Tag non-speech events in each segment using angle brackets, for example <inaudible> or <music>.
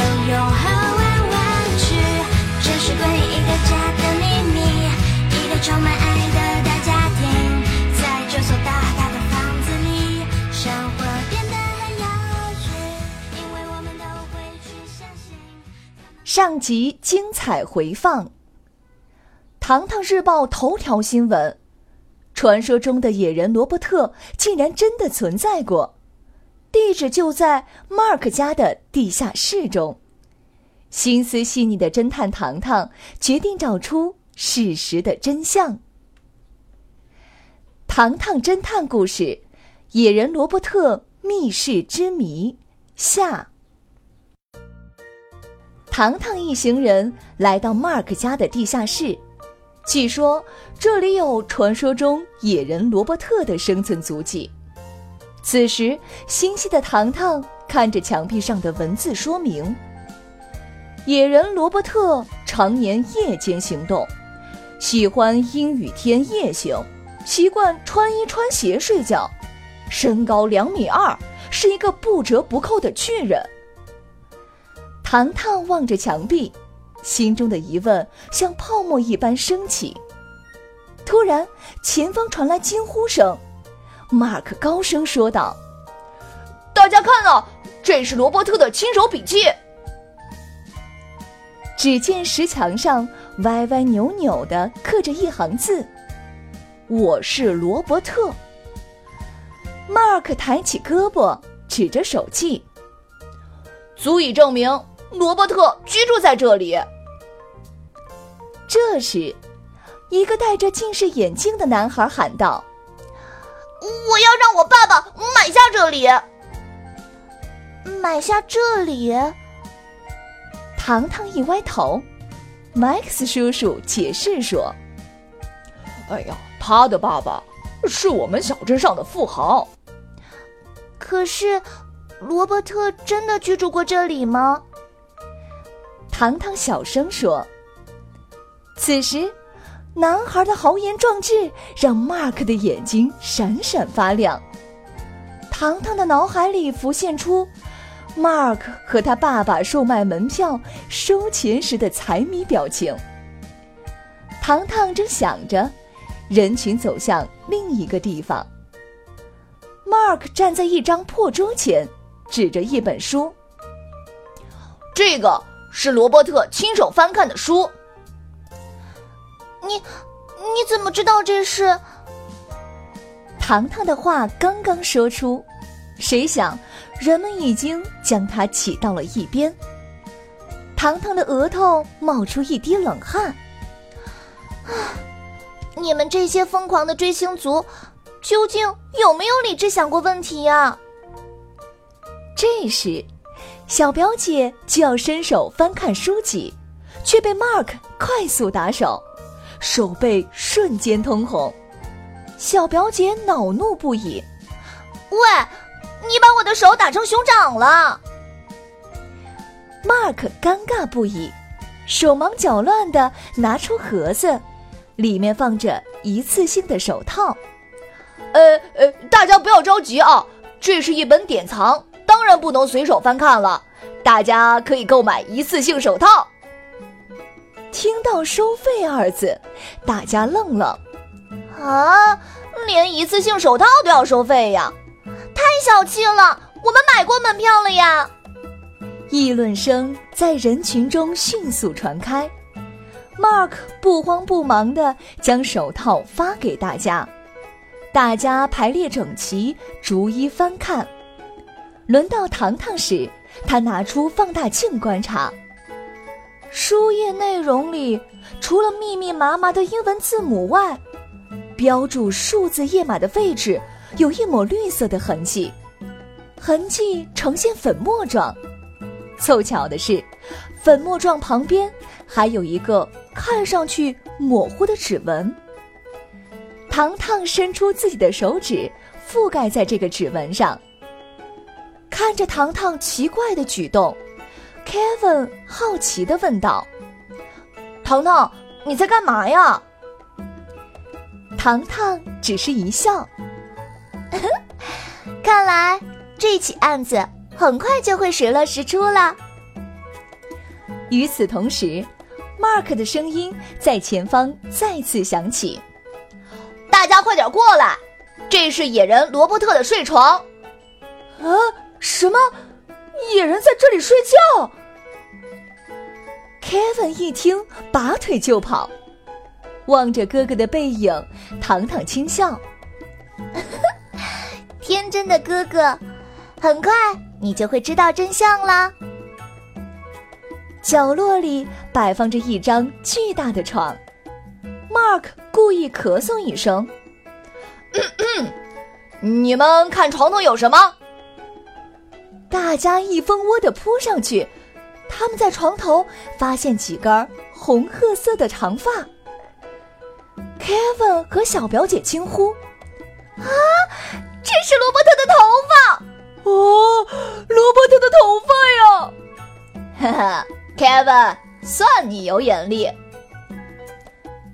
游泳和玩玩具，这是关于一个家的秘密，一个充满爱的大家庭，在这所大大的房子里，生活变得很有趣，因为我们都会去相信。上集精彩回放，《糖糖日报》头条新闻。传说中的野人罗伯特竟然真的存在过，地址就在 Mark 家的地下室中。心思细腻的侦探糖糖决定找出事实的真相。糖糖侦探故事《野人罗伯特密室之谜》下。糖糖一行人来到 Mark 家的地下室。据说这里有传说中野人罗伯特的生存足迹。此时，心细的糖糖看着墙壁上的文字说明：野人罗伯特常年夜间行动，喜欢阴雨天夜行，习惯穿衣穿鞋睡觉，身高两米二，是一个不折不扣的巨人。糖糖望着墙壁。心中的疑问像泡沫一般升起。突然，前方传来惊呼声，Mark 高声说道：“大家看啊，这是罗伯特的亲手笔记。”只见石墙上歪歪扭扭的刻着一行字：“我是罗伯特。”Mark 抬起胳膊，指着手记：“足以证明。”罗伯特居住在这里。这时，一个戴着近视眼镜的男孩喊道：“我要让我爸爸买下这里。”买下这里？糖糖一歪头，Max 叔叔解释说：“哎呀，他的爸爸是我们小镇上的富豪。可是，罗伯特真的居住过这里吗？”糖糖小声说：“此时，男孩的豪言壮志让 Mark 的眼睛闪闪发亮。糖糖的脑海里浮现出 Mark 和他爸爸售卖门票收钱时的财迷表情。糖糖正想着，人群走向另一个地方。Mark 站在一张破桌前，指着一本书：“这个。”是罗伯特亲手翻看的书。你，你怎么知道这是？糖糖的话刚刚说出，谁想人们已经将他挤到了一边。糖糖的额头冒出一滴冷汗。啊！<sighs> 你们这些疯狂的追星族，究竟有没有理智想过问题呀？这时。小表姐就要伸手翻看书籍，却被 Mark 快速打手，手背瞬间通红。小表姐恼怒不已：“喂，你把我的手打成熊掌了！”Mark 尴尬不已，手忙脚乱的拿出盒子，里面放着一次性的手套。呃呃，大家不要着急啊，这是一本典藏。当然不能随手翻看了，大家可以购买一次性手套。听到“收费”二字，大家愣了。啊，连一次性手套都要收费呀？太小气了！我们买过门票了呀！议论声在人群中迅速传开。Mark 不慌不忙地将手套发给大家，大家排列整齐，逐一翻看。轮到糖糖时，他拿出放大镜观察。书页内容里，除了密密麻麻的英文字母外，标注数字页码的位置有一抹绿色的痕迹，痕迹呈现粉末状。凑巧的是，粉末状旁边还有一个看上去模糊的指纹。糖糖伸出自己的手指，覆盖在这个指纹上。看着糖糖奇怪的举动，Kevin 好奇的问道：“糖糖，你在干嘛呀？”糖糖只是一笑。<laughs> 看来这起案子很快就会水落石出了。与此同时，Mark 的声音在前方再次响起：“大家快点过来，这是野人罗伯特的睡床。”啊，什么？野人在这里睡觉？Kevin 一听，拔腿就跑。望着哥哥的背影，糖糖轻笑。<laughs> 天真的哥哥，很快你就会知道真相啦。角落里摆放着一张巨大的床，Mark 故意咳嗽一声：“你们看床头有什么？”大家一蜂窝的扑上去，他们在床头发现几根红褐色的长发。Kevin 和小表姐惊呼：“啊！”这是罗伯特的头发哦，罗伯特的头发呀！哈 <laughs> 哈，Kevin，算你有眼力。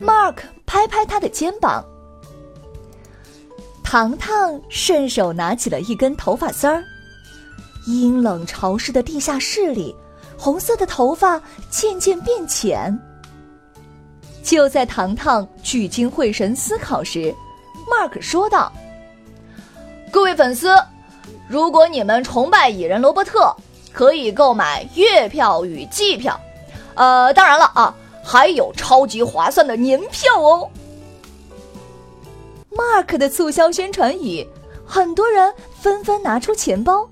Mark 拍拍他的肩膀。糖糖顺手拿起了一根头发丝儿。阴冷潮湿的地下室里，红色的头发渐渐变浅。就在糖糖聚精会神思考时，Mark 说道。各位粉丝，如果你们崇拜蚁人罗伯特，可以购买月票与季票。呃，当然了啊，还有超级划算的年票哦。Mark 的促销宣传语，很多人纷纷拿出钱包。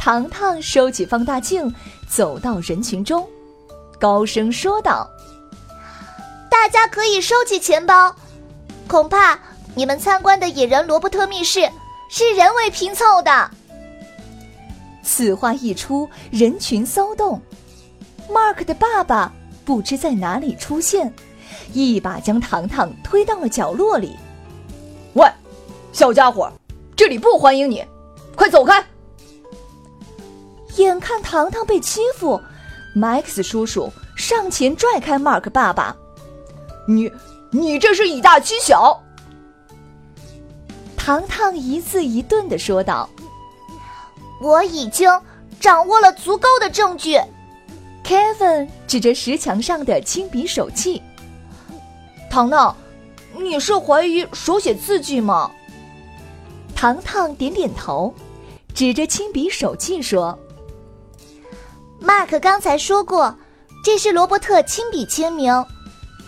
糖糖收起放大镜，走到人群中，高声说道：“大家可以收起钱包，恐怕你们参观的野人罗伯特密室。”是人为拼凑的。此话一出，人群骚动。Mark 的爸爸不知在哪里出现，一把将糖糖推到了角落里。喂，小家伙，这里不欢迎你，快走开！眼看糖糖被欺负，Max 叔叔上前拽开 Mark 爸爸。你，你这是以大欺小。糖糖一字一顿的说道：“我已经掌握了足够的证据。”Kevin 指着石墙上的亲笔手记：“糖糖，你是怀疑手写字迹吗？”糖糖点点头，指着亲笔手记说：“Mark 刚才说过，这是罗伯特亲笔签名。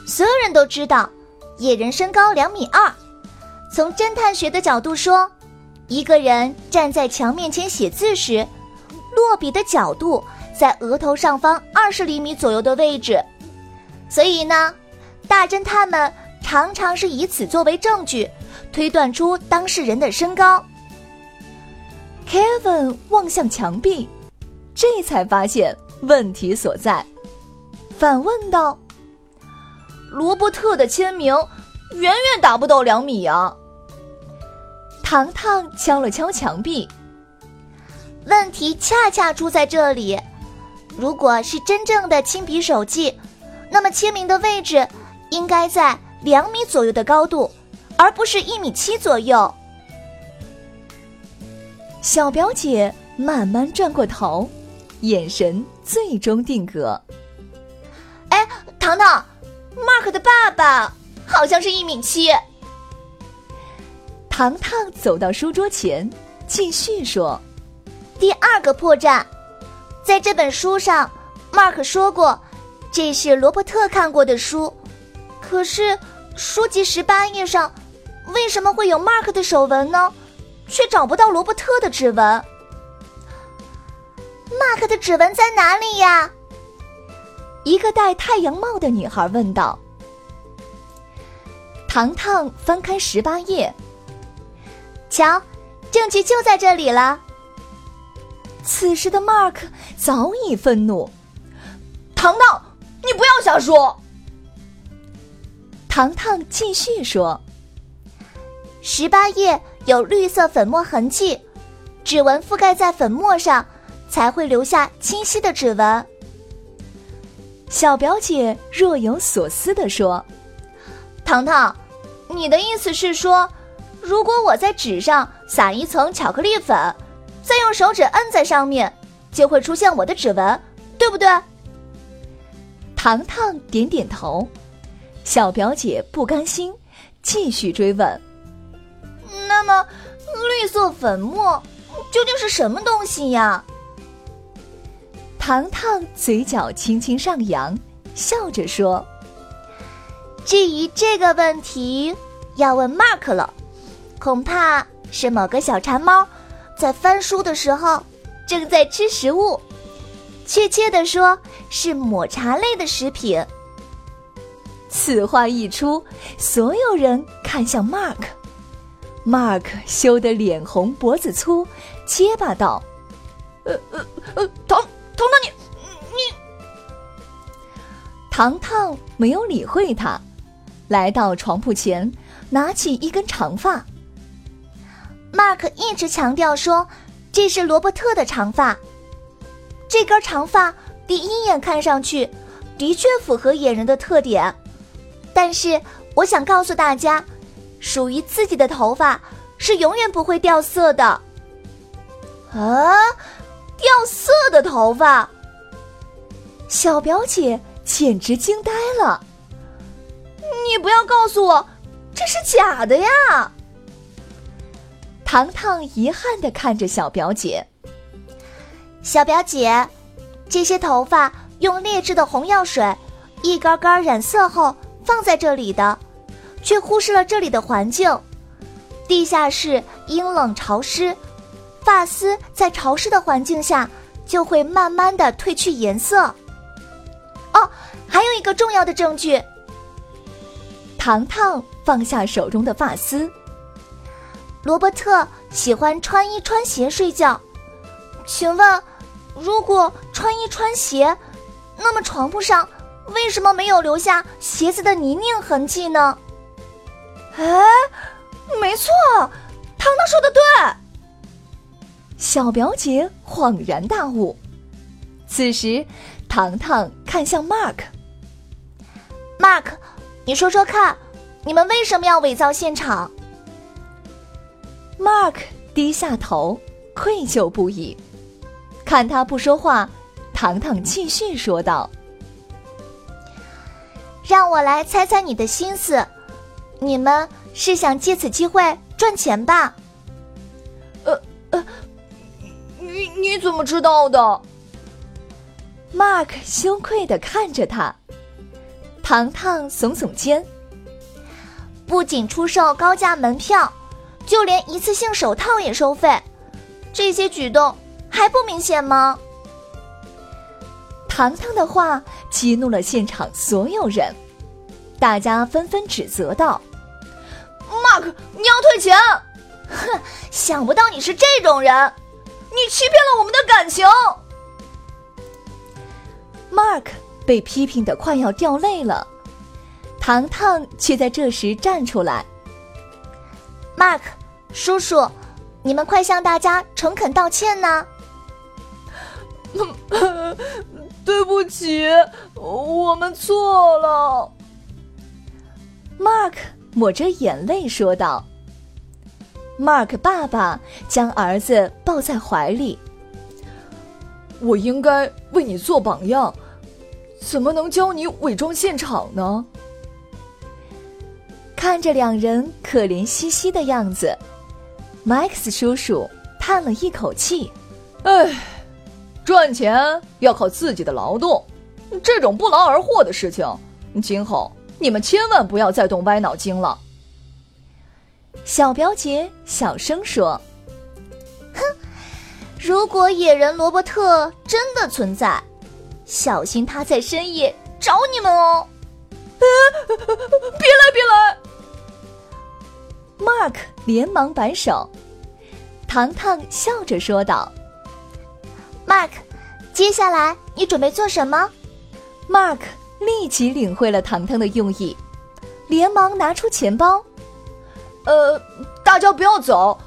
所有人都知道，野人身高两米二。”从侦探学的角度说，一个人站在墙面前写字时，落笔的角度在额头上方二十厘米左右的位置。所以呢，大侦探们常常是以此作为证据，推断出当事人的身高。Kevin 望向墙壁，这才发现问题所在，反问道：“罗伯特的签名远远达不到两米啊！”糖糖敲了敲墙壁。问题恰恰出在这里。如果是真正的亲笔手记，那么签名的位置应该在两米左右的高度，而不是一米七左右。小表姐慢慢转过头，眼神最终定格。哎，糖糖，Mark 的爸爸好像是一米七。糖糖走到书桌前，继续说：“第二个破绽，在这本书上，Mark 说过，这是罗伯特看过的书。可是书籍十八页上，为什么会有 Mark 的手纹呢？却找不到罗伯特的指纹。Mark 的指纹在哪里呀？”一个戴太阳帽的女孩问道。糖糖翻开十八页。瞧，证据就在这里了。此时的 Mark 早已愤怒，糖糖，你不要瞎说。糖糖继续说：“十八页有绿色粉末痕迹，指纹覆盖在粉末上，才会留下清晰的指纹。”小表姐若有所思地说：“糖糖，你的意思是说，如果我在纸上撒一层巧克力粉，再用手指摁在上面，就会出现我的指纹，对不对？”糖糖点点头。小表姐不甘心，继续追问：“那么，绿色粉末究竟是什么东西呀？”糖糖嘴角轻轻上扬，笑着说：“至于这个问题，要问 Mark 了。恐怕是某个小馋猫在翻书的时候正在吃食物，确切的说是抹茶类的食品。”此话一出，所有人看向 Mark。Mark 羞得脸红脖子粗，结巴道：“呃呃呃，糖。”彤彤，你你，糖糖没有理会他，来到床铺前，拿起一根长发。Mark 一直强调说这是罗伯特的长发。这根长发第一眼看上去的确符合野人的特点，但是我想告诉大家，属于自己的头发是永远不会掉色的。啊！掉色的头发，小表姐简直惊呆了。你不要告诉我这是假的呀！糖糖遗憾的看着小表姐。小表姐，这些头发用劣质的红药水一根根染色后放在这里的，却忽视了这里的环境。地下室阴冷潮湿。发丝在潮湿的环境下就会慢慢的褪去颜色。哦，还有一个重要的证据。糖糖放下手中的发丝。罗伯特喜欢穿衣穿鞋睡觉，请问，如果穿衣穿鞋，那么床铺上为什么没有留下鞋子的泥泞痕迹呢？哎，没错，糖糖说的对。小表姐恍然大悟。此时，糖糖看向 Mark。Mark，你说说看，你们为什么要伪造现场？Mark 低下头，愧疚不已。看他不说话，糖糖继续说道：“让我来猜猜你的心思，你们是想借此机会赚钱吧？”你你怎么知道的？Mark 羞愧的看着他。糖糖耸耸肩。不仅出售高价门票，就连一次性手套也收费，这些举动还不明显吗？糖糖的话激怒了现场所有人，大家纷纷指责道：“Mark，你要退钱！哼，想不到你是这种人。”你欺骗了我们的感情。Mark 被批评的快要掉泪了，糖糖却在这时站出来。Mark 叔叔，你们快向大家诚恳道歉呢！<laughs> 对不起，我们错了。Mark 抹着眼泪说道。Mark 爸爸将儿子抱在怀里。我应该为你做榜样，怎么能教你伪装现场呢？看着两人可怜兮兮的样子，Max 叔叔叹了一口气：“唉，赚钱要靠自己的劳动，这种不劳而获的事情，今后你们千万不要再动歪脑筋了。”小表姐小声说：“哼，如果野人罗伯特真的存在，小心他在深夜找你们哦！”别来，别来！Mark 连忙摆手。糖糖笑着说道：“ m a r k 接下来你准备做什么？Mark 立即领会了糖糖的用意，连忙拿出钱包。呃，大家不要走，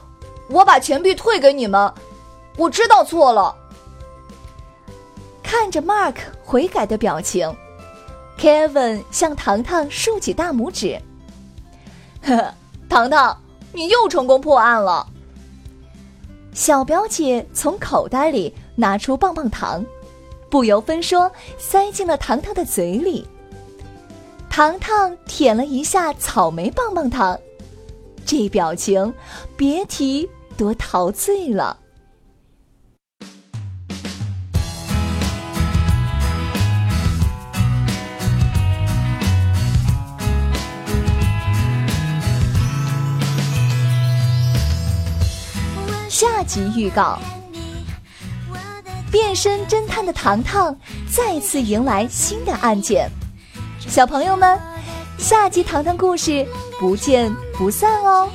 我把钱币退给你们。我知道错了。看着 Mark 悔改的表情，Kevin 向糖糖竖起大拇指。呵呵，糖糖，你又成功破案了。小表姐从口袋里拿出棒棒糖，不由分说塞进了糖糖的嘴里。糖糖舔了一下草莓棒棒糖，这表情，别提多陶醉了。下集预告：变身侦探的糖糖再次迎来新的案件。小朋友们，下集糖糖故事不见不散哦！